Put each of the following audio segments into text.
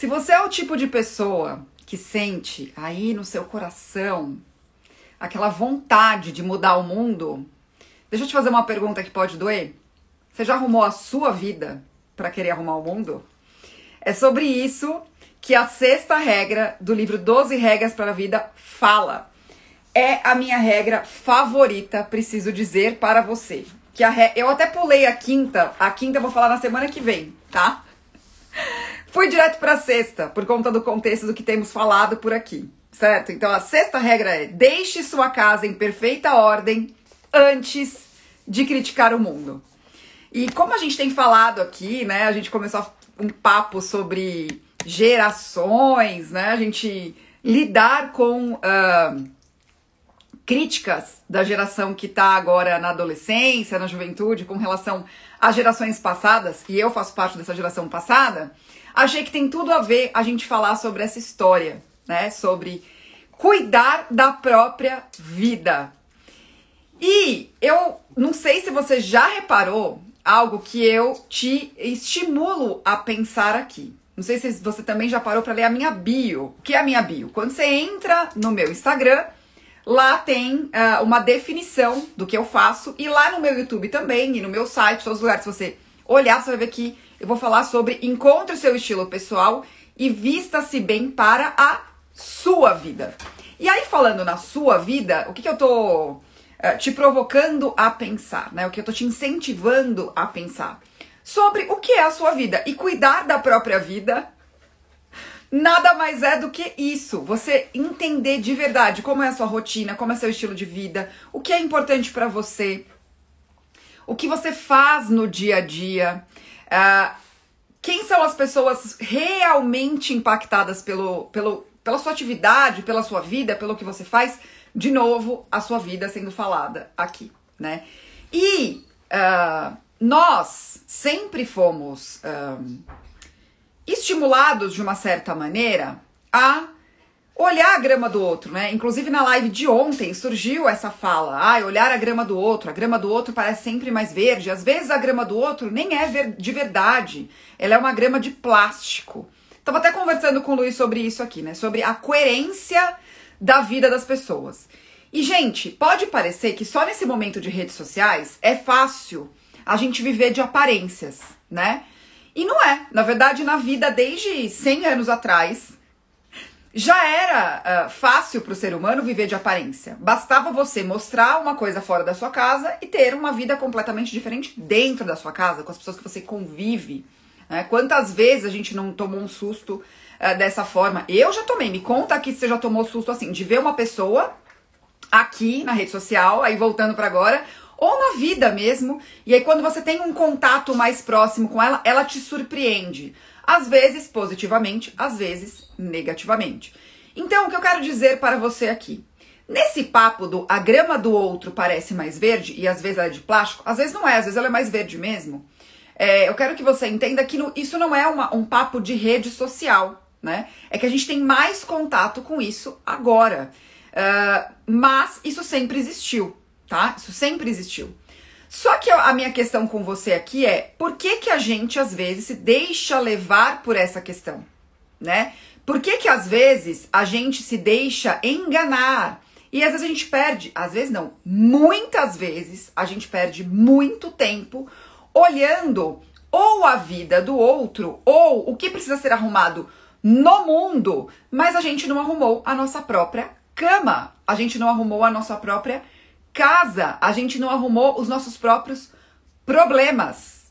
Se você é o tipo de pessoa que sente aí no seu coração aquela vontade de mudar o mundo, deixa eu te fazer uma pergunta que pode doer. Você já arrumou a sua vida para querer arrumar o mundo? É sobre isso que a sexta regra do livro 12 Regras para a Vida fala. É a minha regra favorita, preciso dizer para você. Que a re... Eu até pulei a quinta, a quinta eu vou falar na semana que vem, tá? Fui direto para a sexta, por conta do contexto do que temos falado por aqui, certo? Então a sexta regra é: deixe sua casa em perfeita ordem antes de criticar o mundo. E como a gente tem falado aqui, né? A gente começou um papo sobre gerações, né? A gente lidar com uh, críticas da geração que está agora na adolescência, na juventude, com relação às gerações passadas, e eu faço parte dessa geração passada, achei que tem tudo a ver a gente falar sobre essa história, né? Sobre cuidar da própria vida. E eu não sei se você já reparou algo que eu te estimulo a pensar aqui. Não sei se você também já parou para ler a minha bio. O que é a minha bio? Quando você entra no meu Instagram, lá tem uh, uma definição do que eu faço e lá no meu YouTube também e no meu site, todos os lugares se você olhar, você vai ver que eu vou falar sobre encontre o seu estilo pessoal e vista-se bem para a sua vida. E aí falando na sua vida, o que, que eu tô uh, te provocando a pensar, né? O que eu tô te incentivando a pensar sobre o que é a sua vida. E cuidar da própria vida nada mais é do que isso. Você entender de verdade como é a sua rotina, como é seu estilo de vida, o que é importante para você, o que você faz no dia a dia. Uh, quem são as pessoas realmente impactadas pelo, pelo, pela sua atividade, pela sua vida, pelo que você faz? De novo, a sua vida sendo falada aqui, né? E uh, nós sempre fomos um, estimulados de uma certa maneira a olhar a grama do outro, né? Inclusive na live de ontem surgiu essa fala: ah, olhar a grama do outro, a grama do outro parece sempre mais verde. Às vezes a grama do outro nem é de verdade, ela é uma grama de plástico. Tava até conversando com o Luiz sobre isso aqui, né? Sobre a coerência da vida das pessoas. E, gente, pode parecer que só nesse momento de redes sociais é fácil a gente viver de aparências, né? E não é. Na verdade, na vida, desde 100 anos atrás, já era uh, fácil para o ser humano viver de aparência. Bastava você mostrar uma coisa fora da sua casa e ter uma vida completamente diferente dentro da sua casa, com as pessoas que você convive. Né? Quantas vezes a gente não tomou um susto uh, dessa forma? Eu já tomei. Me conta aqui se você já tomou susto assim, de ver uma pessoa aqui na rede social, aí voltando para agora, ou na vida mesmo. E aí, quando você tem um contato mais próximo com ela, ela te surpreende. Às vezes positivamente, às vezes negativamente. Então, o que eu quero dizer para você aqui? Nesse papo do a grama do outro parece mais verde e às vezes ela é de plástico, às vezes não é, às vezes ela é mais verde mesmo. É, eu quero que você entenda que no, isso não é uma, um papo de rede social, né? É que a gente tem mais contato com isso agora. Uh, mas isso sempre existiu tá? Isso sempre existiu. Só que a minha questão com você aqui é por que, que a gente às vezes se deixa levar por essa questão, né? Por que, que às vezes a gente se deixa enganar? E às vezes a gente perde, às vezes não, muitas vezes a gente perde muito tempo olhando ou a vida do outro ou o que precisa ser arrumado no mundo, mas a gente não arrumou a nossa própria cama, a gente não arrumou a nossa própria casa, a gente não arrumou os nossos próprios problemas,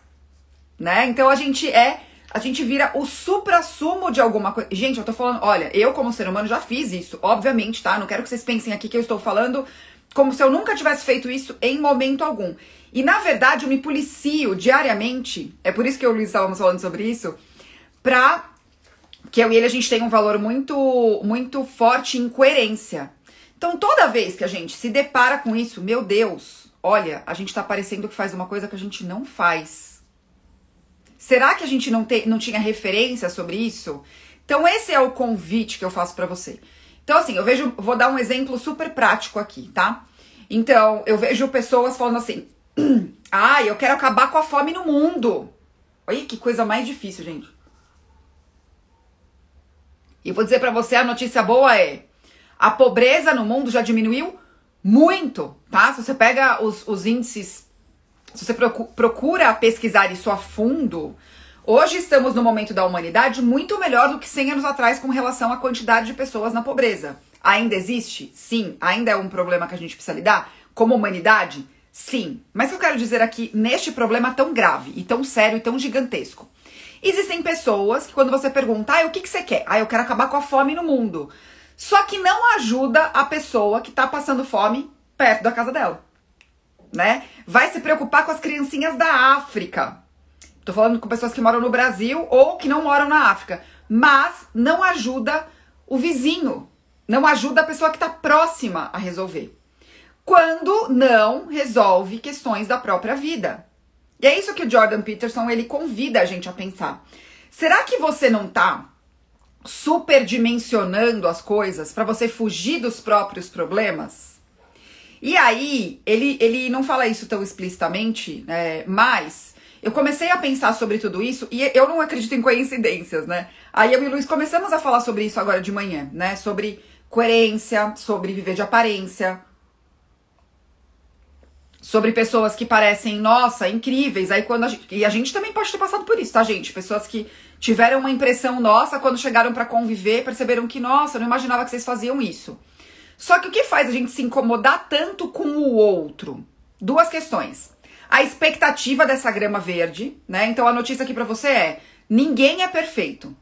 né? Então a gente é, a gente vira o supra-sumo de alguma coisa. Gente, eu tô falando, olha, eu como ser humano já fiz isso, obviamente, tá? Não quero que vocês pensem aqui que eu estou falando como se eu nunca tivesse feito isso em momento algum. E na verdade eu me policio diariamente, é por isso que eu e o Luiz estávamos falando sobre isso, pra que eu e ele a gente tem um valor muito muito forte em coerência. Então, toda vez que a gente se depara com isso, meu Deus, olha, a gente tá parecendo que faz uma coisa que a gente não faz. Será que a gente não, te, não tinha referência sobre isso? Então, esse é o convite que eu faço para você. Então, assim, eu vejo, vou dar um exemplo super prático aqui, tá? Então, eu vejo pessoas falando assim: ah, eu quero acabar com a fome no mundo. Olha que coisa mais difícil, gente. E vou dizer para você, a notícia boa é: a pobreza no mundo já diminuiu muito, tá? Se você pega os, os índices, se você procura pesquisar isso a fundo, hoje estamos no momento da humanidade muito melhor do que 100 anos atrás com relação à quantidade de pessoas na pobreza. Ainda existe? Sim. Ainda é um problema que a gente precisa lidar? Como humanidade? Sim. Mas eu quero dizer aqui, neste problema tão grave e tão sério e tão gigantesco, existem pessoas que quando você pergunta, ah, o que, que você quer? Ah, eu quero acabar com a fome no mundo. Só que não ajuda a pessoa que tá passando fome perto da casa dela. Né? Vai se preocupar com as criancinhas da África. Tô falando com pessoas que moram no Brasil ou que não moram na África. Mas não ajuda o vizinho. Não ajuda a pessoa que está próxima a resolver. Quando não resolve questões da própria vida. E é isso que o Jordan Peterson ele convida a gente a pensar. Será que você não tá superdimensionando as coisas para você fugir dos próprios problemas? E aí, ele, ele não fala isso tão explicitamente, né, mas eu comecei a pensar sobre tudo isso e eu não acredito em coincidências, né? Aí eu e o Luiz começamos a falar sobre isso agora de manhã, né? Sobre coerência, sobre viver de aparência, sobre pessoas que parecem, nossa, incríveis. Aí quando a gente, e a gente também pode ter passado por isso, tá, gente? Pessoas que tiveram uma impressão nossa quando chegaram para conviver, perceberam que, nossa, eu não imaginava que vocês faziam isso. Só que o que faz a gente se incomodar tanto com o outro? Duas questões. A expectativa dessa grama verde, né? Então a notícia aqui para você é: ninguém é perfeito.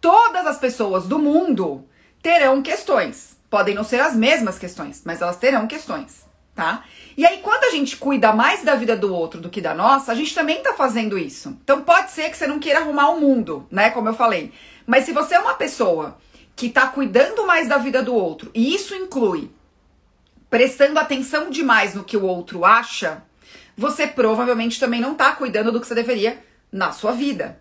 Todas as pessoas do mundo terão questões. Podem não ser as mesmas questões, mas elas terão questões tá? E aí, quando a gente cuida mais da vida do outro do que da nossa, a gente também tá fazendo isso. Então, pode ser que você não queira arrumar o mundo, né? Como eu falei. Mas se você é uma pessoa que tá cuidando mais da vida do outro, e isso inclui prestando atenção demais no que o outro acha, você provavelmente também não tá cuidando do que você deveria na sua vida,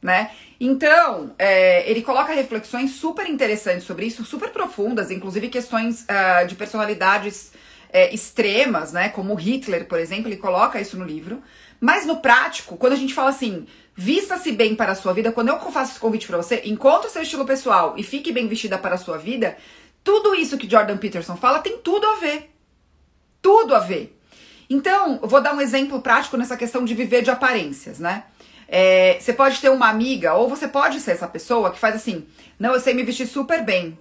né? Então, é, ele coloca reflexões super interessantes sobre isso, super profundas, inclusive questões uh, de personalidades é, extremas, né? Como Hitler, por exemplo, ele coloca isso no livro. Mas no prático, quando a gente fala assim, vista-se bem para a sua vida, quando eu faço esse convite para você, encontre o seu estilo pessoal e fique bem vestida para a sua vida, tudo isso que Jordan Peterson fala tem tudo a ver. Tudo a ver. Então, eu vou dar um exemplo prático nessa questão de viver de aparências, né? É, você pode ter uma amiga, ou você pode ser essa pessoa que faz assim: não, eu sei me vestir super bem.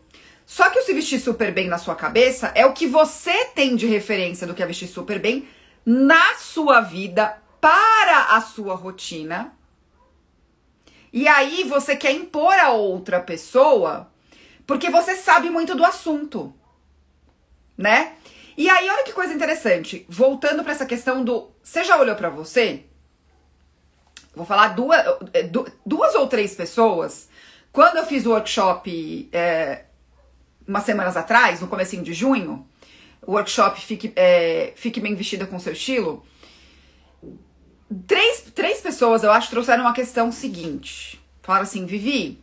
Só que o se vestir super bem na sua cabeça é o que você tem de referência do que é vestir super bem na sua vida, para a sua rotina. E aí você quer impor a outra pessoa porque você sabe muito do assunto, né? E aí olha que coisa interessante, voltando para essa questão do, você já olhou para você? Vou falar duas, duas ou três pessoas. Quando eu fiz o workshop é, umas semanas atrás, no comecinho de junho, o workshop Fique, é, Fique Bem Vestida com Seu Estilo, três, três pessoas, eu acho, trouxeram uma questão seguinte. Falaram assim, Vivi,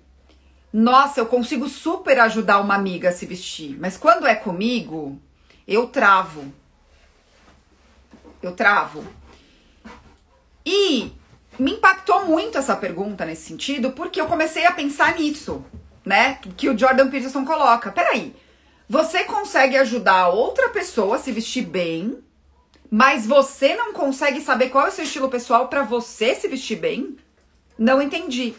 nossa, eu consigo super ajudar uma amiga a se vestir, mas quando é comigo, eu travo. Eu travo. E me impactou muito essa pergunta nesse sentido, porque eu comecei a pensar nisso né? Que o Jordan Peterson coloca. Peraí, você consegue ajudar outra pessoa a se vestir bem, mas você não consegue saber qual é o seu estilo pessoal para você se vestir bem? Não entendi.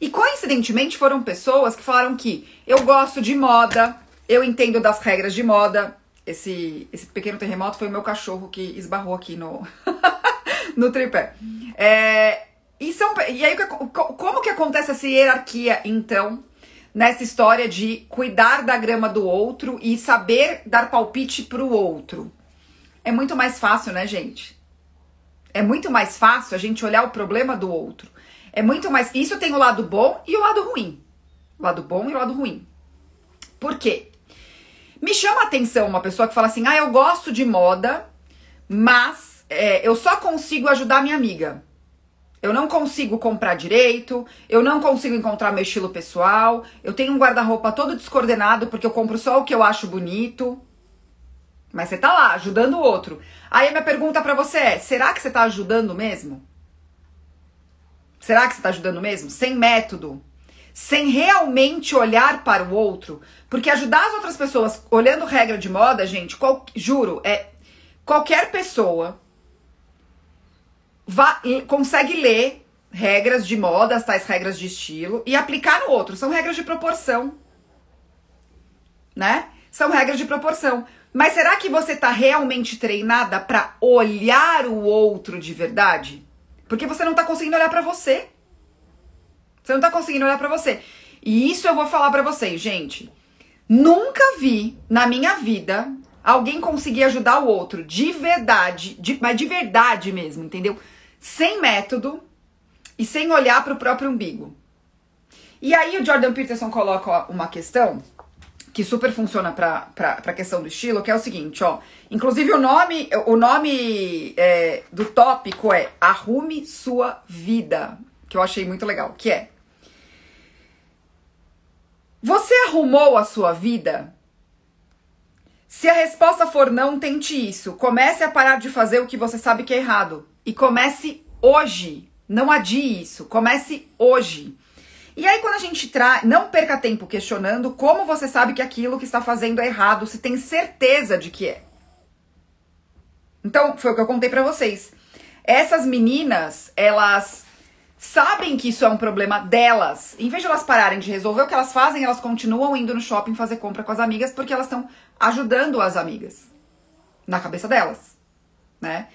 E coincidentemente foram pessoas que falaram que eu gosto de moda, eu entendo das regras de moda. Esse, esse pequeno terremoto foi o meu cachorro que esbarrou aqui no, no tripé. É, e, são, e aí, como que acontece essa hierarquia, então, nessa história de cuidar da grama do outro e saber dar palpite pro outro. É muito mais fácil, né, gente? É muito mais fácil a gente olhar o problema do outro. É muito mais. Isso tem o lado bom e o lado ruim. O lado bom e o lado ruim. Por quê? Me chama a atenção uma pessoa que fala assim: ah, eu gosto de moda, mas é, eu só consigo ajudar minha amiga. Eu não consigo comprar direito, eu não consigo encontrar meu estilo pessoal, eu tenho um guarda-roupa todo descoordenado porque eu compro só o que eu acho bonito. Mas você tá lá ajudando o outro. Aí a minha pergunta para você é: será que você tá ajudando mesmo? Será que você tá ajudando mesmo? Sem método, sem realmente olhar para o outro, porque ajudar as outras pessoas olhando regra de moda, gente, qual, juro, é qualquer pessoa consegue ler regras de moda, as tais regras de estilo e aplicar no outro. São regras de proporção, né? São regras de proporção. Mas será que você está realmente treinada para olhar o outro de verdade? Porque você não está conseguindo olhar para você. Você não está conseguindo olhar para você. E isso eu vou falar para vocês, gente. Nunca vi na minha vida alguém conseguir ajudar o outro de verdade, de, mas de verdade mesmo, entendeu? Sem método e sem olhar para o próprio umbigo. E aí o Jordan Peterson coloca uma questão que super funciona para a questão do estilo, que é o seguinte, ó. Inclusive o nome, o nome é, do tópico é Arrume Sua Vida, que eu achei muito legal, que é Você arrumou a sua vida? Se a resposta for não, tente isso. Comece a parar de fazer o que você sabe que é errado. E comece hoje. Não adie isso. Comece hoje. E aí, quando a gente traz, não perca tempo questionando como você sabe que aquilo que está fazendo é errado, se tem certeza de que é. Então, foi o que eu contei para vocês. Essas meninas, elas sabem que isso é um problema delas. Em vez de elas pararem de resolver o que elas fazem, elas continuam indo no shopping fazer compra com as amigas porque elas estão ajudando as amigas na cabeça delas, né?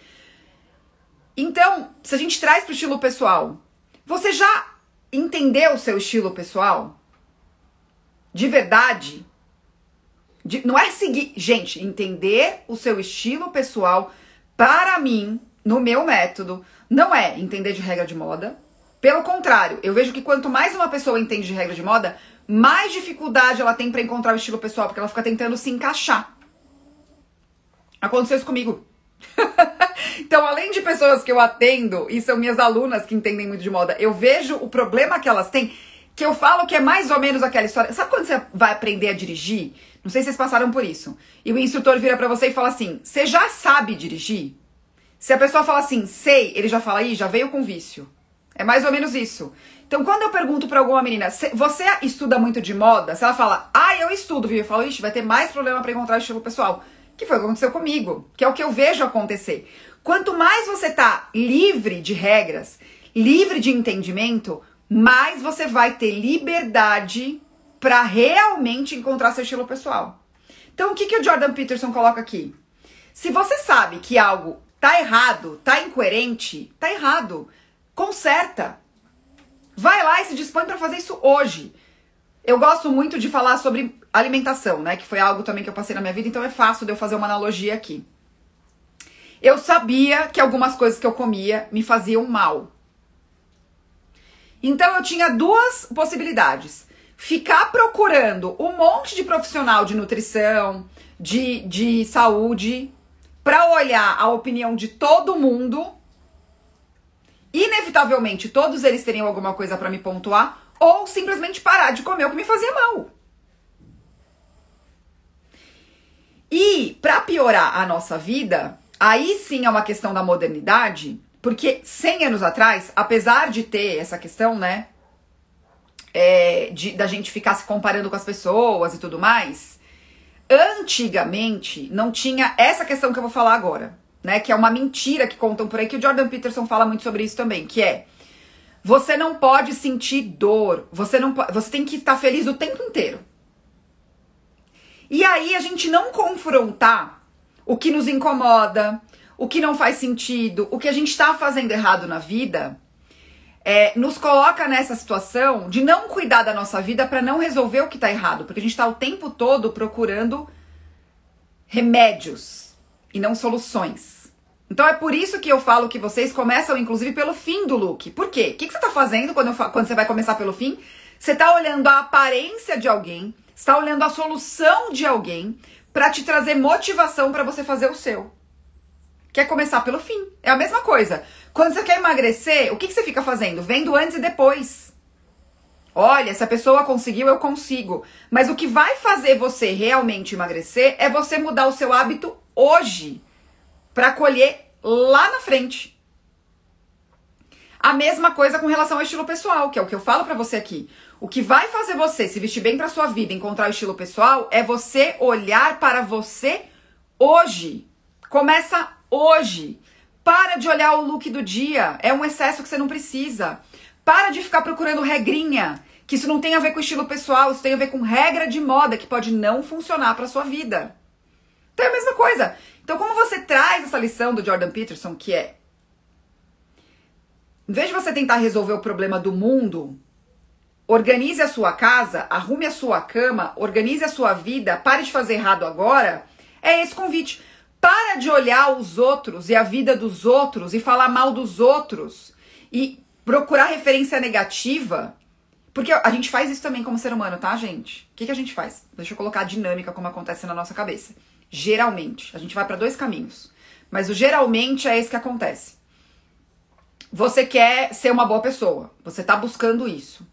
Então, se a gente traz para o estilo pessoal, você já entender o seu estilo pessoal de verdade. De, não é seguir. Gente, entender o seu estilo pessoal, para mim, no meu método, não é entender de regra de moda. Pelo contrário, eu vejo que quanto mais uma pessoa entende de regra de moda, mais dificuldade ela tem para encontrar o estilo pessoal, porque ela fica tentando se encaixar. Aconteceu isso comigo. então, além de pessoas que eu atendo, e são minhas alunas que entendem muito de moda, eu vejo o problema que elas têm, que eu falo que é mais ou menos aquela história. Sabe quando você vai aprender a dirigir? Não sei se vocês passaram por isso. E o instrutor vira para você e fala assim: Você já sabe dirigir? Se a pessoa fala assim, sei, ele já fala, aí, já veio com vício. É mais ou menos isso. Então, quando eu pergunto pra alguma menina, você estuda muito de moda? Se ela fala, ah, eu estudo, viu? Eu falo, ixi, vai ter mais problema para encontrar estilo pessoal que foi o que aconteceu comigo, que é o que eu vejo acontecer. Quanto mais você tá livre de regras, livre de entendimento, mais você vai ter liberdade para realmente encontrar seu estilo pessoal. Então, o que, que o Jordan Peterson coloca aqui? Se você sabe que algo tá errado, tá incoerente, tá errado, conserta. Vai lá e se dispõe para fazer isso hoje. Eu gosto muito de falar sobre alimentação, né? Que foi algo também que eu passei na minha vida, então é fácil de eu fazer uma analogia aqui. Eu sabia que algumas coisas que eu comia me faziam mal. Então eu tinha duas possibilidades. Ficar procurando um monte de profissional de nutrição, de, de saúde, para olhar a opinião de todo mundo. Inevitavelmente, todos eles teriam alguma coisa para me pontuar, ou simplesmente parar de comer o que me fazia mal. E para piorar a nossa vida, aí sim é uma questão da modernidade, porque 100 anos atrás, apesar de ter essa questão, né, é, de, da gente ficar se comparando com as pessoas e tudo mais, antigamente não tinha essa questão que eu vou falar agora, né, que é uma mentira que contam por aí, que o Jordan Peterson fala muito sobre isso também, que é você não pode sentir dor. Você não você tem que estar feliz o tempo inteiro. E aí a gente não confrontar o que nos incomoda, o que não faz sentido, o que a gente está fazendo errado na vida, é, nos coloca nessa situação de não cuidar da nossa vida para não resolver o que está errado, porque a gente está o tempo todo procurando remédios e não soluções. Então é por isso que eu falo que vocês começam, inclusive, pelo fim do look. Por quê? O que, que você está fazendo quando, quando você vai começar pelo fim? Você está olhando a aparência de alguém, está olhando a solução de alguém para te trazer motivação para você fazer o seu. Quer começar pelo fim. É a mesma coisa. Quando você quer emagrecer, o que, que você fica fazendo? Vendo antes e depois. Olha, se a pessoa conseguiu, eu consigo. Mas o que vai fazer você realmente emagrecer é você mudar o seu hábito hoje para colher lá na frente. A mesma coisa com relação ao estilo pessoal, que é o que eu falo para você aqui. O que vai fazer você se vestir bem para sua vida, encontrar o estilo pessoal, é você olhar para você hoje. Começa hoje. Para de olhar o look do dia. É um excesso que você não precisa. Para de ficar procurando regrinha, que isso não tem a ver com estilo pessoal, isso tem a ver com regra de moda que pode não funcionar para sua vida. Então é a mesma coisa. Então como você traz essa lição do Jordan Peterson, que é em vez de você tentar resolver o problema do mundo, organize a sua casa, arrume a sua cama, organize a sua vida, pare de fazer errado agora, é esse convite. Para de olhar os outros e a vida dos outros e falar mal dos outros e procurar referência negativa. Porque a gente faz isso também como ser humano, tá, gente? O que, que a gente faz? Deixa eu colocar a dinâmica como acontece na nossa cabeça. Geralmente, a gente vai para dois caminhos. Mas o geralmente é esse que acontece. Você quer ser uma boa pessoa, você tá buscando isso.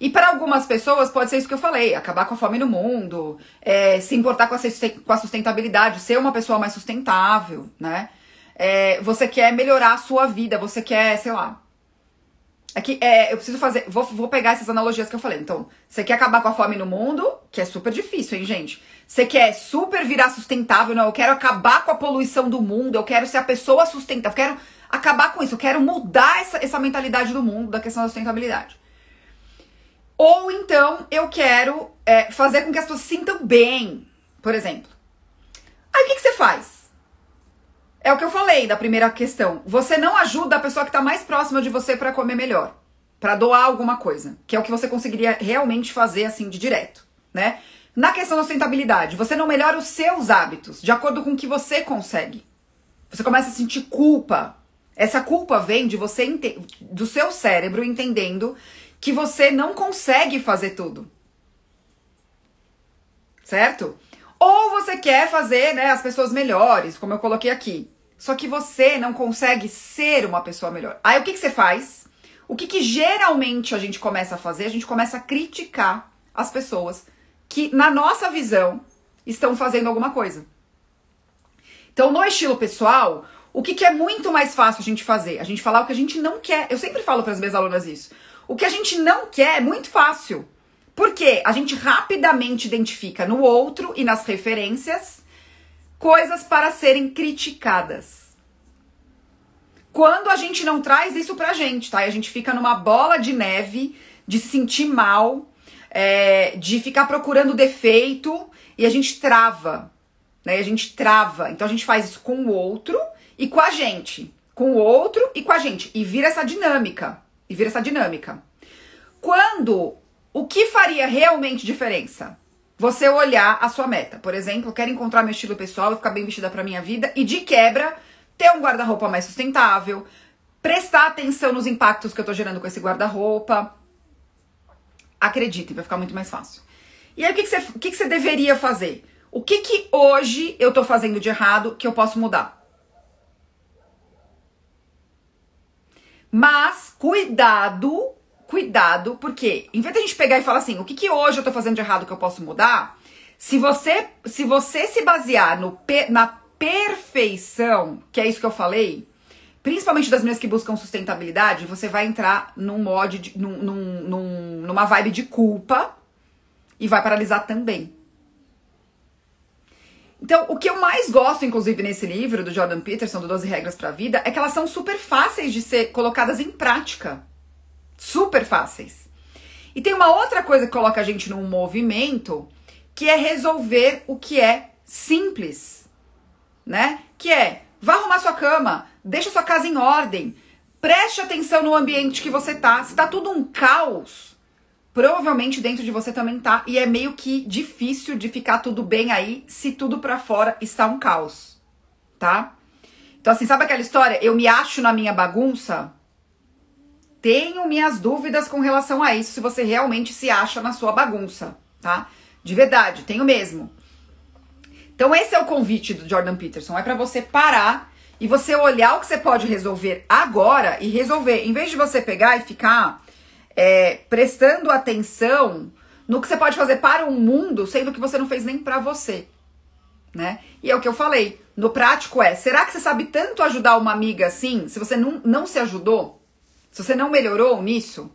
E para algumas pessoas pode ser isso que eu falei: acabar com a fome no mundo, é, se importar com a sustentabilidade, ser uma pessoa mais sustentável, né? É, você quer melhorar a sua vida, você quer, sei lá. É que é, eu preciso fazer. Vou, vou pegar essas analogias que eu falei. Então, você quer acabar com a fome no mundo, que é super difícil, hein, gente? Você quer super virar sustentável, não? Eu quero acabar com a poluição do mundo, eu quero ser a pessoa sustentável, eu quero acabar com isso, eu quero mudar essa, essa mentalidade do mundo da questão da sustentabilidade. Ou então eu quero é, fazer com que as pessoas se sintam bem, por exemplo. Aí o que, que você faz? É o que eu falei da primeira questão. Você não ajuda a pessoa que está mais próxima de você para comer melhor, para doar alguma coisa, que é o que você conseguiria realmente fazer assim de direto, né? Na questão da sustentabilidade, você não melhora os seus hábitos de acordo com o que você consegue. Você começa a sentir culpa. Essa culpa vem de você do seu cérebro entendendo que você não consegue fazer tudo. Certo? Ou você quer fazer né, as pessoas melhores, como eu coloquei aqui. Só que você não consegue ser uma pessoa melhor. Aí o que, que você faz? O que, que geralmente a gente começa a fazer? A gente começa a criticar as pessoas que, na nossa visão, estão fazendo alguma coisa. Então, no estilo pessoal, o que, que é muito mais fácil a gente fazer? A gente falar o que a gente não quer. Eu sempre falo para as minhas alunas isso. O que a gente não quer é muito fácil. Porque a gente rapidamente identifica no outro e nas referências coisas para serem criticadas. Quando a gente não traz isso pra gente, tá? E a gente fica numa bola de neve, de se sentir mal, é, de ficar procurando defeito e a gente trava, né? A gente trava. Então a gente faz isso com o outro e com a gente. Com o outro e com a gente. E vira essa dinâmica e vira essa dinâmica. Quando o que faria realmente diferença? Você olhar a sua meta. Por exemplo, quero encontrar meu estilo pessoal ficar bem vestida para minha vida e de quebra ter um guarda-roupa mais sustentável, prestar atenção nos impactos que eu tô gerando com esse guarda-roupa. Acreditem, vai ficar muito mais fácil. E aí, o que, que, você, o que, que você deveria fazer? O que, que hoje eu tô fazendo de errado que eu posso mudar? Mas cuidado, cuidado, porque em vez de a gente pegar e falar assim, o que, que hoje eu tô fazendo de errado que eu posso mudar? Se você se, você se basear no, na perfeição, que é isso que eu falei, principalmente das meninas que buscam sustentabilidade, você vai entrar num mod, de, num, num, numa vibe de culpa e vai paralisar também. Então, o que eu mais gosto, inclusive, nesse livro do Jordan Peterson, do 12 Regras para a Vida, é que elas são super fáceis de ser colocadas em prática. Super fáceis. E tem uma outra coisa que coloca a gente num movimento, que é resolver o que é simples, né? Que é, vá arrumar sua cama, deixa sua casa em ordem, preste atenção no ambiente que você tá. Se tá tudo um caos, provavelmente dentro de você também tá. E é meio que difícil de ficar tudo bem aí se tudo para fora está um caos, tá? Então, assim, sabe aquela história? Eu me acho na minha bagunça? Tenho minhas dúvidas com relação a isso, se você realmente se acha na sua bagunça, tá? De verdade, tenho mesmo. Então, esse é o convite do Jordan Peterson: é para você parar e você olhar o que você pode resolver agora e resolver. Em vez de você pegar e ficar é, prestando atenção no que você pode fazer para o mundo, sendo que você não fez nem para você, né? E é o que eu falei. No prático é, será que você sabe tanto ajudar uma amiga assim, se você não, não se ajudou? Se você não melhorou nisso,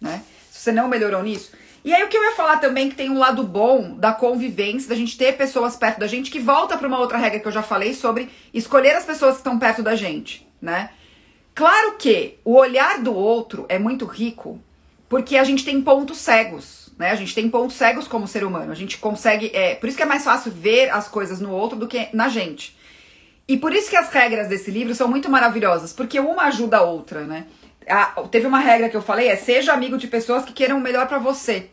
né? Se você não melhorou nisso. E aí o que eu ia falar também que tem um lado bom da convivência, da gente ter pessoas perto da gente, que volta para uma outra regra que eu já falei sobre escolher as pessoas que estão perto da gente, né? Claro que o olhar do outro é muito rico, porque a gente tem pontos cegos, né? A gente tem pontos cegos como ser humano. A gente consegue, é, por isso que é mais fácil ver as coisas no outro do que na gente. E por isso que as regras desse livro são muito maravilhosas, porque uma ajuda a outra, né? A, teve uma regra que eu falei, é seja amigo de pessoas que queiram o melhor para você.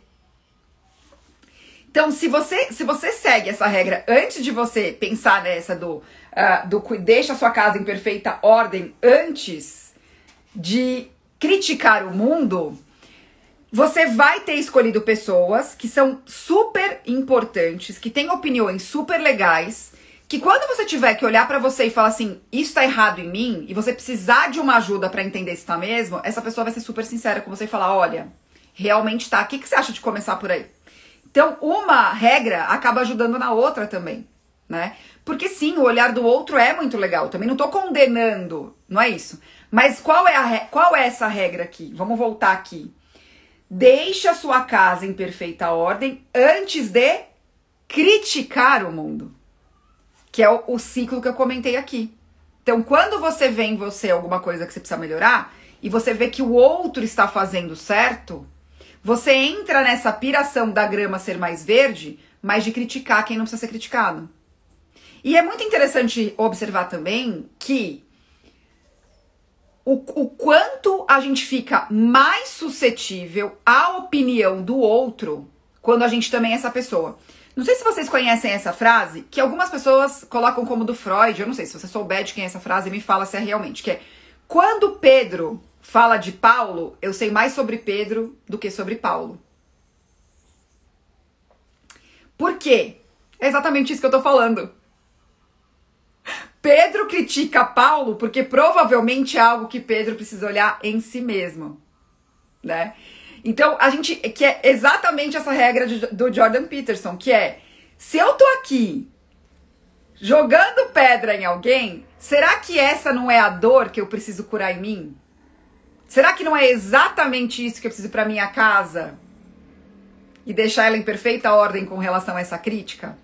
Então, se você, se você segue essa regra antes de você pensar nessa do, uh, do deixa sua casa em perfeita ordem antes de criticar o mundo, você vai ter escolhido pessoas que são super importantes, que têm opiniões super legais, que quando você tiver que olhar para você e falar assim, isso tá errado em mim, e você precisar de uma ajuda para entender se tá mesmo, essa pessoa vai ser super sincera com você e falar, olha, realmente tá, o que, que você acha de começar por aí? Então, uma regra acaba ajudando na outra também, né? Porque sim, o olhar do outro é muito legal. Também não tô condenando, não é isso. Mas qual é, a, qual é essa regra aqui? Vamos voltar aqui. Deixe a sua casa em perfeita ordem antes de criticar o mundo. Que é o, o ciclo que eu comentei aqui. Então, quando você vê em você alguma coisa que você precisa melhorar e você vê que o outro está fazendo certo, você entra nessa piração da grama ser mais verde, mas de criticar quem não precisa ser criticado. E é muito interessante observar também que o, o quanto a gente fica mais suscetível à opinião do outro quando a gente também é essa pessoa. Não sei se vocês conhecem essa frase, que algumas pessoas colocam como do Freud. Eu não sei se você souber de quem é essa frase, me fala se é realmente. Que é quando Pedro fala de Paulo, eu sei mais sobre Pedro do que sobre Paulo. Por quê? É exatamente isso que eu tô falando. Pedro critica Paulo porque provavelmente é algo que Pedro precisa olhar em si mesmo, né? Então, a gente que é exatamente essa regra de, do Jordan Peterson, que é se eu tô aqui jogando pedra em alguém, será que essa não é a dor que eu preciso curar em mim? Será que não é exatamente isso que eu preciso para minha casa? E deixar ela em perfeita ordem com relação a essa crítica?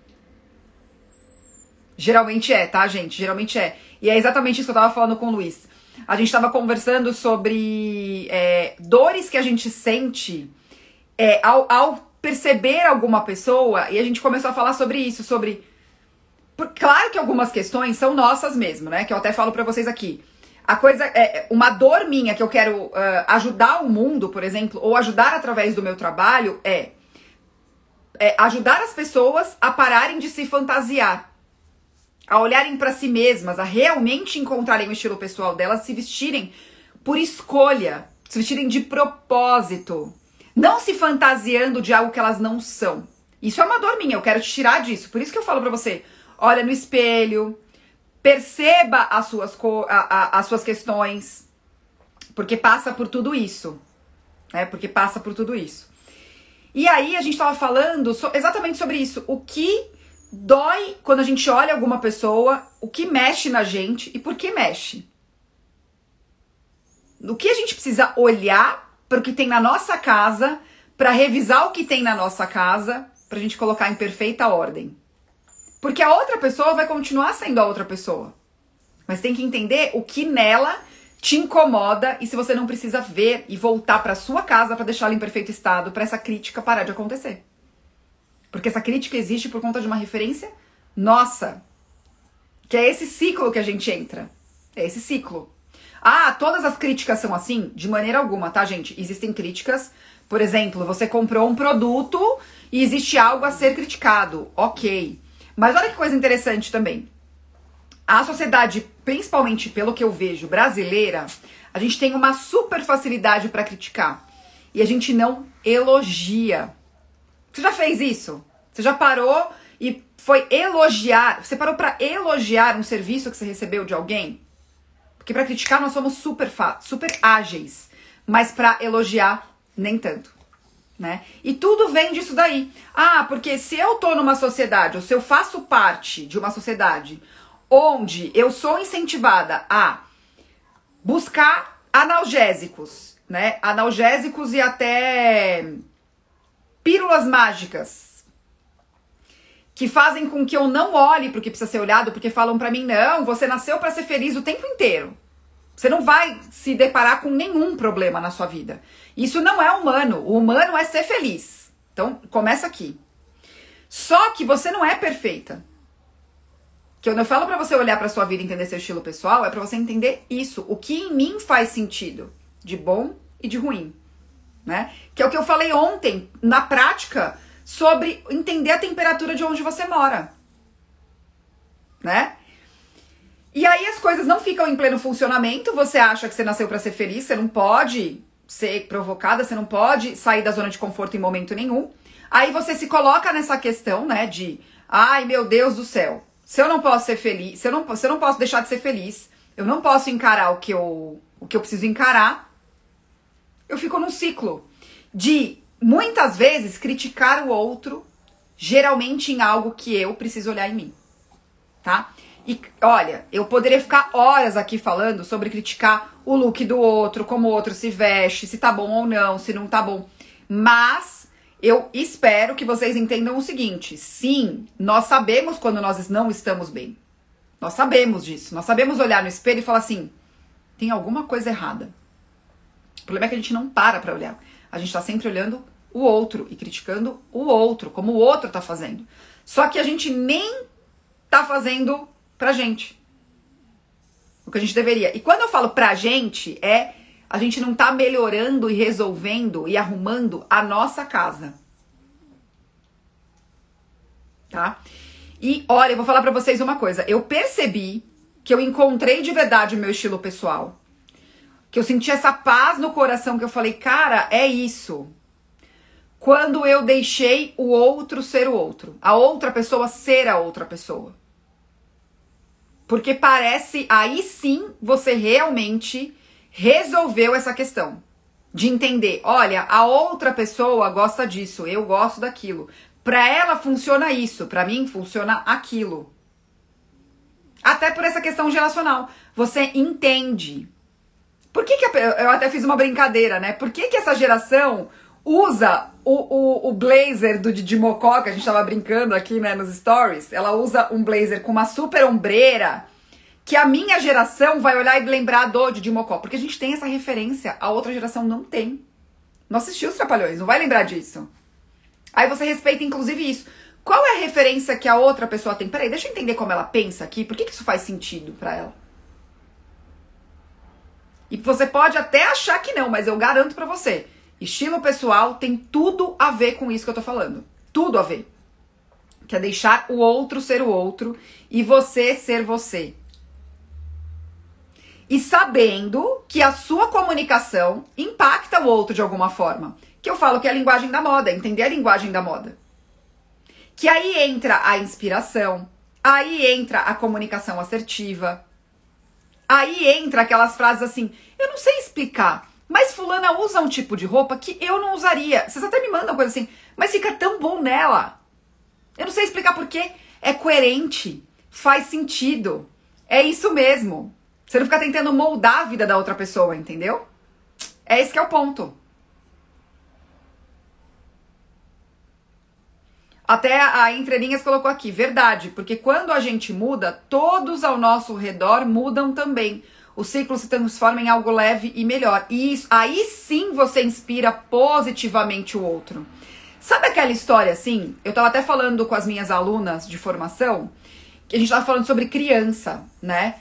Geralmente é, tá, gente? Geralmente é. E é exatamente isso que eu tava falando com o Luiz. A gente tava conversando sobre é, dores que a gente sente é, ao, ao perceber alguma pessoa, e a gente começou a falar sobre isso, sobre. Por, claro que algumas questões são nossas mesmo, né? Que eu até falo para vocês aqui. A coisa é uma dor minha que eu quero uh, ajudar o mundo, por exemplo, ou ajudar através do meu trabalho é, é ajudar as pessoas a pararem de se fantasiar, a olharem para si mesmas, a realmente encontrarem o estilo pessoal delas, se vestirem por escolha, se vestirem de propósito, não se fantasiando de algo que elas não são. Isso é uma dor minha, eu quero te tirar disso. Por isso que eu falo para você, olha no espelho, Perceba as suas, a, a, as suas questões, porque passa por tudo isso. Né? Porque passa por tudo isso. E aí a gente estava falando so, exatamente sobre isso. O que dói quando a gente olha alguma pessoa, o que mexe na gente e por que mexe. O que a gente precisa olhar para o que tem na nossa casa, para revisar o que tem na nossa casa, para a gente colocar em perfeita ordem. Porque a outra pessoa vai continuar sendo a outra pessoa. Mas tem que entender o que nela te incomoda e se você não precisa ver e voltar para sua casa para deixá-la em perfeito estado para essa crítica parar de acontecer. Porque essa crítica existe por conta de uma referência nossa. Que é esse ciclo que a gente entra. É esse ciclo. Ah, todas as críticas são assim? De maneira alguma, tá, gente? Existem críticas. Por exemplo, você comprou um produto e existe algo a ser criticado. Ok. Mas olha que coisa interessante também. A sociedade, principalmente pelo que eu vejo, brasileira, a gente tem uma super facilidade para criticar. E a gente não elogia. Você já fez isso? Você já parou e foi elogiar? Você parou para elogiar um serviço que você recebeu de alguém? Porque para criticar nós somos super super ágeis, mas para elogiar nem tanto né? E tudo vem disso daí. Ah, porque se eu tô numa sociedade, ou se eu faço parte de uma sociedade onde eu sou incentivada a buscar analgésicos, né? Analgésicos e até pílulas mágicas que fazem com que eu não olhe para o que precisa ser olhado, porque falam para mim: "Não, você nasceu para ser feliz o tempo inteiro". Você não vai se deparar com nenhum problema na sua vida. Isso não é humano. O humano é ser feliz. Então, começa aqui. Só que você não é perfeita. Que eu falo para você olhar para sua vida e entender seu estilo pessoal, é para você entender isso, o que em mim faz sentido, de bom e de ruim, né? Que é o que eu falei ontem na prática sobre entender a temperatura de onde você mora, né? E aí as coisas não ficam em pleno funcionamento, você acha que você nasceu para ser feliz, você não pode ser provocada, você não pode sair da zona de conforto em momento nenhum. Aí você se coloca nessa questão, né, de ai meu Deus do céu, se eu não posso ser feliz, se eu não, se eu não posso deixar de ser feliz, eu não posso encarar o que eu, o que eu preciso encarar, eu fico num ciclo de muitas vezes criticar o outro, geralmente em algo que eu preciso olhar em mim, tá? E olha, eu poderia ficar horas aqui falando sobre criticar o look do outro, como o outro se veste, se tá bom ou não, se não tá bom. Mas eu espero que vocês entendam o seguinte: sim, nós sabemos quando nós não estamos bem. Nós sabemos disso. Nós sabemos olhar no espelho e falar assim: tem alguma coisa errada. O problema é que a gente não para pra olhar. A gente tá sempre olhando o outro e criticando o outro, como o outro tá fazendo. Só que a gente nem tá fazendo pra gente. O que a gente deveria. E quando eu falo pra gente, é a gente não tá melhorando e resolvendo e arrumando a nossa casa. Tá? E olha, eu vou falar para vocês uma coisa. Eu percebi que eu encontrei de verdade o meu estilo pessoal. Que eu senti essa paz no coração que eu falei, cara, é isso. Quando eu deixei o outro ser o outro, a outra pessoa ser a outra pessoa. Porque parece aí sim você realmente resolveu essa questão de entender, olha, a outra pessoa gosta disso, eu gosto daquilo. Para ela funciona isso, para mim funciona aquilo. Até por essa questão geracional. Você entende. Por que, que a, eu até fiz uma brincadeira, né? Por que, que essa geração usa o, o, o blazer do Didi Mocó, que a gente tava brincando aqui, né, nos stories, ela usa um blazer com uma super ombreira, que a minha geração vai olhar e lembrar do Didi Mocó, porque a gente tem essa referência, a outra geração não tem. Não assistiu os Trapalhões, não vai lembrar disso. Aí você respeita inclusive isso. Qual é a referência que a outra pessoa tem? Peraí, deixa eu entender como ela pensa aqui, por que, que isso faz sentido para ela? E você pode até achar que não, mas eu garanto para você, Estilo pessoal tem tudo a ver com isso que eu tô falando. Tudo a ver. Que é deixar o outro ser o outro e você ser você. E sabendo que a sua comunicação impacta o outro de alguma forma. Que eu falo que é a linguagem da moda, entender a linguagem da moda. Que aí entra a inspiração, aí entra a comunicação assertiva, aí entra aquelas frases assim: eu não sei explicar, mas fulana usa um tipo de roupa que eu não usaria. Vocês até me mandam coisa assim, mas fica tão bom nela. Eu não sei explicar porquê. É coerente, faz sentido. É isso mesmo. Você não fica tentando moldar a vida da outra pessoa, entendeu? É esse que é o ponto. Até a Entrelinhas colocou aqui, verdade, porque quando a gente muda, todos ao nosso redor mudam também o ciclo se transforma em algo leve e melhor. E isso, aí sim você inspira positivamente o outro. Sabe aquela história assim? Eu tava até falando com as minhas alunas de formação, que a gente tava falando sobre criança, né?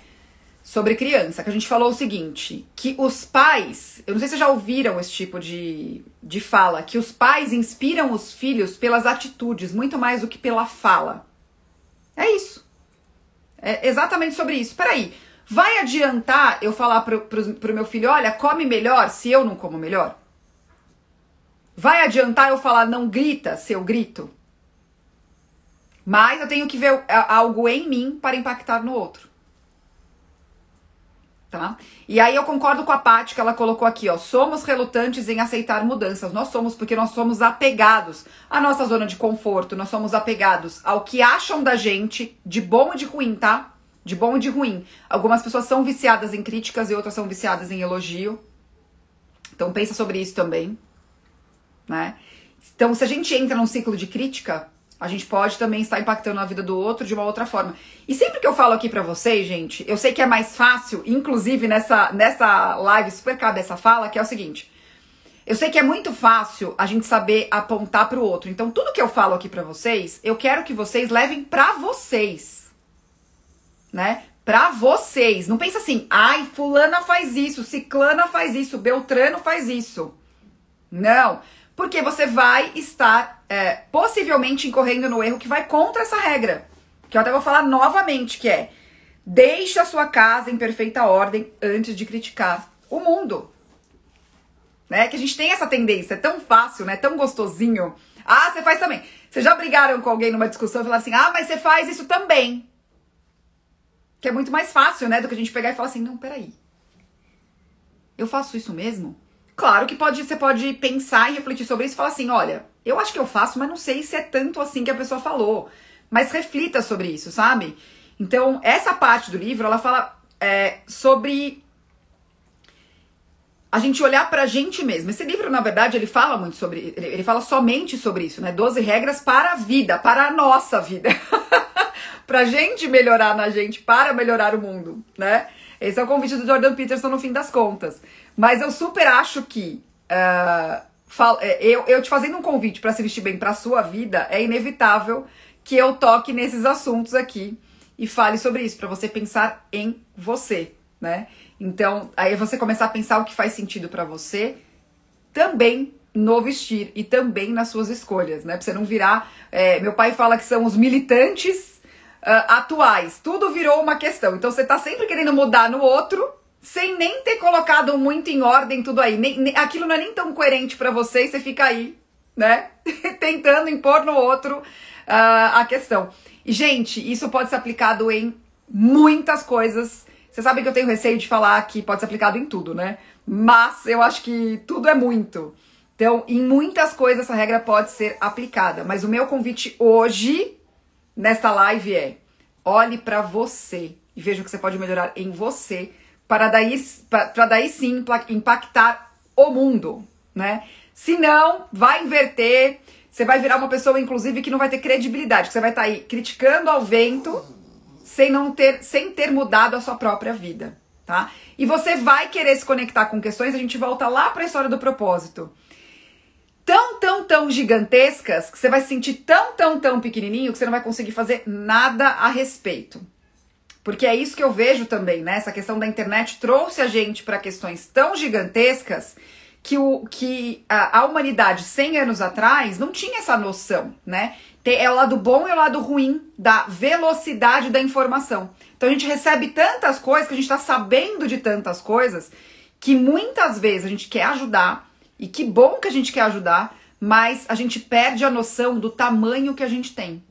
Sobre criança, que a gente falou o seguinte: que os pais, eu não sei se já ouviram esse tipo de, de fala, que os pais inspiram os filhos pelas atitudes, muito mais do que pela fala. É isso. É exatamente sobre isso. Peraí, Vai adiantar eu falar pro, pro, pro meu filho, olha, come melhor se eu não como melhor? Vai adiantar eu falar não grita se eu grito? Mas eu tenho que ver algo em mim para impactar no outro. Tá? E aí eu concordo com a Paty que ela colocou aqui, ó, somos relutantes em aceitar mudanças. Nós somos porque nós somos apegados à nossa zona de conforto, nós somos apegados ao que acham da gente de bom e de ruim, tá? de bom e de ruim. Algumas pessoas são viciadas em críticas e outras são viciadas em elogio. Então pensa sobre isso também, né? Então, se a gente entra num ciclo de crítica, a gente pode também estar impactando a vida do outro de uma outra forma. E sempre que eu falo aqui para vocês, gente, eu sei que é mais fácil, inclusive nessa, nessa live super cabe essa fala, que é o seguinte. Eu sei que é muito fácil a gente saber apontar para o outro. Então, tudo que eu falo aqui para vocês, eu quero que vocês levem para vocês. Né? Para vocês. Não pensa assim: "Ai, fulana faz isso, ciclana faz isso, beltrano faz isso". Não, porque você vai estar é, possivelmente incorrendo no erro que vai contra essa regra. Que eu até vou falar novamente, que é deixe a sua casa em perfeita ordem antes de criticar o mundo. Né? Que a gente tem essa tendência, é tão fácil, né? Tão gostosinho. Ah, você faz também. Vocês já brigaram com alguém numa discussão e falaram assim: ah, mas você faz isso também. Que é muito mais fácil, né? Do que a gente pegar e falar assim: não, peraí. Eu faço isso mesmo? Claro que pode, você pode pensar e refletir sobre isso e falar assim: olha, eu acho que eu faço, mas não sei se é tanto assim que a pessoa falou. Mas reflita sobre isso, sabe? Então, essa parte do livro, ela fala é, sobre a gente olhar pra gente mesmo. Esse livro, na verdade, ele fala muito sobre. Ele, ele fala somente sobre isso, né? 12 regras para a vida, para a nossa vida. pra gente melhorar na gente, para melhorar o mundo, né? Esse é o convite do Jordan Peterson no fim das contas. Mas eu super acho que. Uh, eu, eu te fazendo um convite para se vestir bem para sua vida, é inevitável que eu toque nesses assuntos aqui e fale sobre isso, para você pensar em você, né? Então, aí você começar a pensar o que faz sentido para você também no vestir e também nas suas escolhas, né? Pra você não virar. É, meu pai fala que são os militantes uh, atuais. Tudo virou uma questão. Então você tá sempre querendo mudar no outro sem nem ter colocado muito em ordem tudo aí. Nem, nem, aquilo não é nem tão coerente para você e você fica aí, né? Tentando impor no outro uh, a questão. E, gente, isso pode ser aplicado em muitas coisas. Você sabe que eu tenho receio de falar que pode ser aplicado em tudo, né? Mas eu acho que tudo é muito. Então, em muitas coisas essa regra pode ser aplicada. Mas o meu convite hoje, nesta live, é: olhe para você e veja o que você pode melhorar em você para daí, para daí sim impactar o mundo, né? Se não, vai inverter, você vai virar uma pessoa, inclusive, que não vai ter credibilidade, que você vai estar tá aí criticando ao vento sem não ter, sem ter mudado a sua própria vida, tá? E você vai querer se conectar com questões, a gente volta lá para a história do propósito. Tão, tão, tão gigantescas que você vai se sentir tão, tão, tão pequenininho que você não vai conseguir fazer nada a respeito. Porque é isso que eu vejo também, né? Essa questão da internet trouxe a gente para questões tão gigantescas que, o, que a, a, humanidade 100 anos atrás não tinha essa noção, né? É o lado bom e o lado ruim da velocidade da informação. Então a gente recebe tantas coisas, que a gente está sabendo de tantas coisas, que muitas vezes a gente quer ajudar, e que bom que a gente quer ajudar, mas a gente perde a noção do tamanho que a gente tem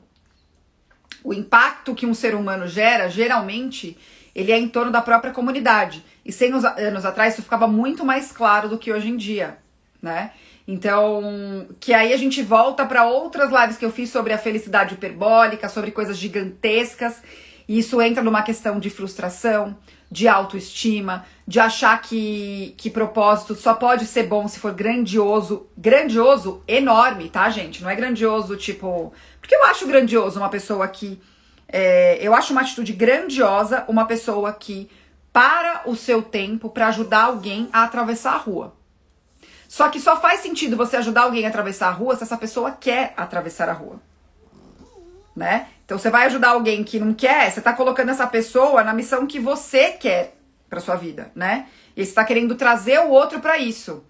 o impacto que um ser humano gera, geralmente, ele é em torno da própria comunidade. E 100 anos atrás isso ficava muito mais claro do que hoje em dia, né? Então, que aí a gente volta para outras lives que eu fiz sobre a felicidade hiperbólica, sobre coisas gigantescas, e isso entra numa questão de frustração, de autoestima, de achar que, que propósito só pode ser bom se for grandioso, grandioso, enorme, tá, gente? Não é grandioso tipo porque eu acho grandioso uma pessoa que. É, eu acho uma atitude grandiosa uma pessoa que para o seu tempo para ajudar alguém a atravessar a rua. Só que só faz sentido você ajudar alguém a atravessar a rua se essa pessoa quer atravessar a rua. Né? Então você vai ajudar alguém que não quer, você tá colocando essa pessoa na missão que você quer para sua vida, né? E você tá querendo trazer o outro para isso.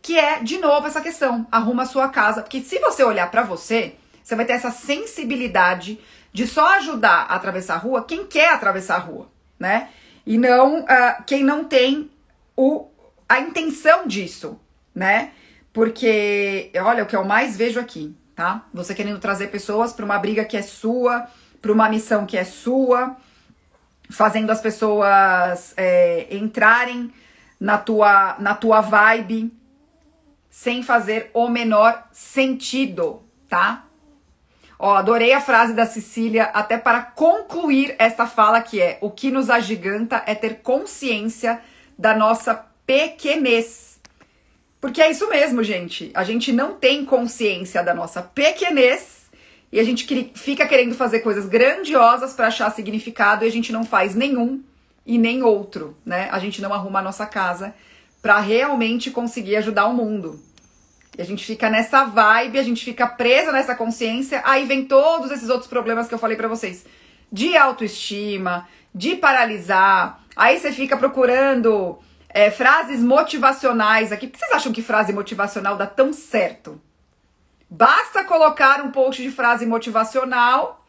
Que é, de novo, essa questão, arruma a sua casa, porque se você olhar para você, você vai ter essa sensibilidade de só ajudar a atravessar a rua quem quer atravessar a rua, né? E não uh, quem não tem o, a intenção disso, né? Porque, olha, o que eu mais vejo aqui, tá? Você querendo trazer pessoas para uma briga que é sua, para uma missão que é sua, fazendo as pessoas é, entrarem na tua, na tua vibe sem fazer o menor sentido, tá? Ó, adorei a frase da Cecília, até para concluir esta fala que é: o que nos agiganta é ter consciência da nossa pequenez. Porque é isso mesmo, gente. A gente não tem consciência da nossa pequenez e a gente fica querendo fazer coisas grandiosas para achar significado e a gente não faz nenhum e nem outro, né? A gente não arruma a nossa casa para realmente conseguir ajudar o mundo. E a gente fica nessa vibe, a gente fica presa nessa consciência, aí vem todos esses outros problemas que eu falei para vocês. De autoestima, de paralisar. Aí você fica procurando é, frases motivacionais aqui. Por que vocês acham que frase motivacional dá tão certo? Basta colocar um post de frase motivacional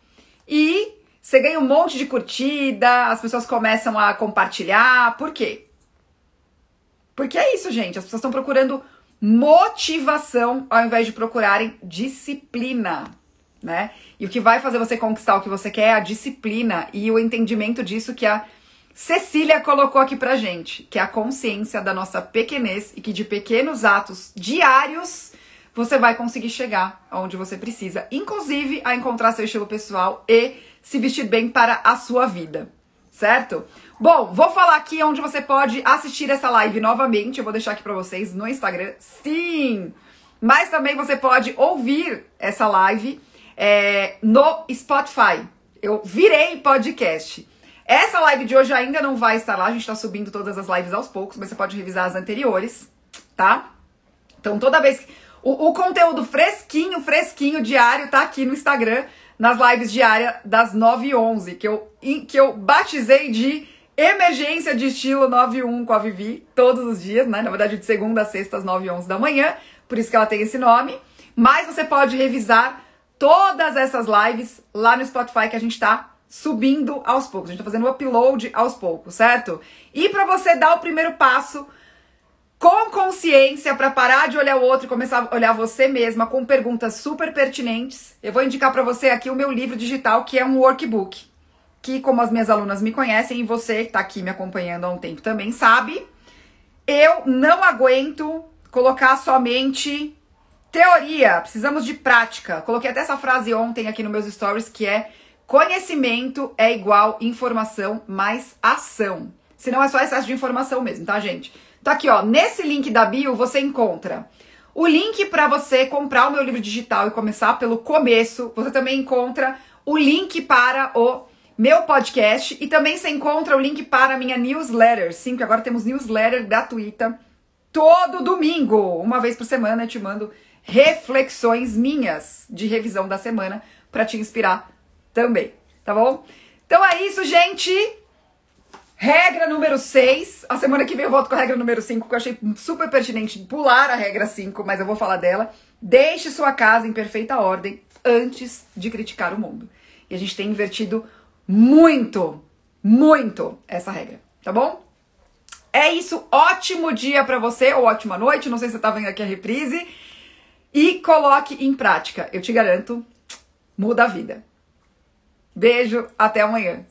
e você ganha um monte de curtida, as pessoas começam a compartilhar. Por quê? Porque é isso, gente. As pessoas estão procurando motivação ao invés de procurarem disciplina, né? E o que vai fazer você conquistar o que você quer é a disciplina e o entendimento disso que a Cecília colocou aqui pra gente, que é a consciência da nossa pequenez e que de pequenos atos diários você vai conseguir chegar aonde você precisa, inclusive a encontrar seu estilo pessoal e se vestir bem para a sua vida, certo? Bom, vou falar aqui onde você pode assistir essa live novamente. Eu vou deixar aqui para vocês no Instagram. Sim! Mas também você pode ouvir essa live é, no Spotify. Eu virei podcast. Essa live de hoje ainda não vai estar lá. A gente tá subindo todas as lives aos poucos, mas você pode revisar as anteriores, tá? Então toda vez. O, o conteúdo fresquinho, fresquinho, diário, tá aqui no Instagram, nas lives diárias das 9 e 11, que eu, que eu batizei de Emergência de estilo 9 e 1 com a Vivi, todos os dias, né? Na verdade, de segunda a sexta, às 9 e 11 da manhã, por isso que ela tem esse nome. Mas você pode revisar todas essas lives lá no Spotify que a gente tá subindo aos poucos. A gente tá fazendo o upload aos poucos, certo? E para você dar o primeiro passo com consciência para parar de olhar o outro e começar a olhar você mesma com perguntas super pertinentes, eu vou indicar para você aqui o meu livro digital, que é um workbook que, como as minhas alunas me conhecem e você que está aqui me acompanhando há um tempo também sabe, eu não aguento colocar somente teoria, precisamos de prática. Coloquei até essa frase ontem aqui nos meus stories que é conhecimento é igual informação mais ação. Se não é só excesso de informação mesmo, tá, gente? Então aqui, ó, nesse link da bio você encontra o link para você comprar o meu livro digital e começar pelo começo. Você também encontra o link para o meu podcast e também você encontra o link para a minha newsletter. Sim, que agora temos newsletter gratuita todo domingo, uma vez por semana eu te mando reflexões minhas de revisão da semana para te inspirar também, tá bom? Então é isso, gente. Regra número 6. A semana que vem eu volto com a regra número 5, que eu achei super pertinente pular a regra 5, mas eu vou falar dela. Deixe sua casa em perfeita ordem antes de criticar o mundo. E a gente tem invertido muito, muito essa regra, tá bom? É isso, ótimo dia para você ou ótima noite, não sei se você tá vendo aqui a reprise. E coloque em prática, eu te garanto, muda a vida. Beijo, até amanhã.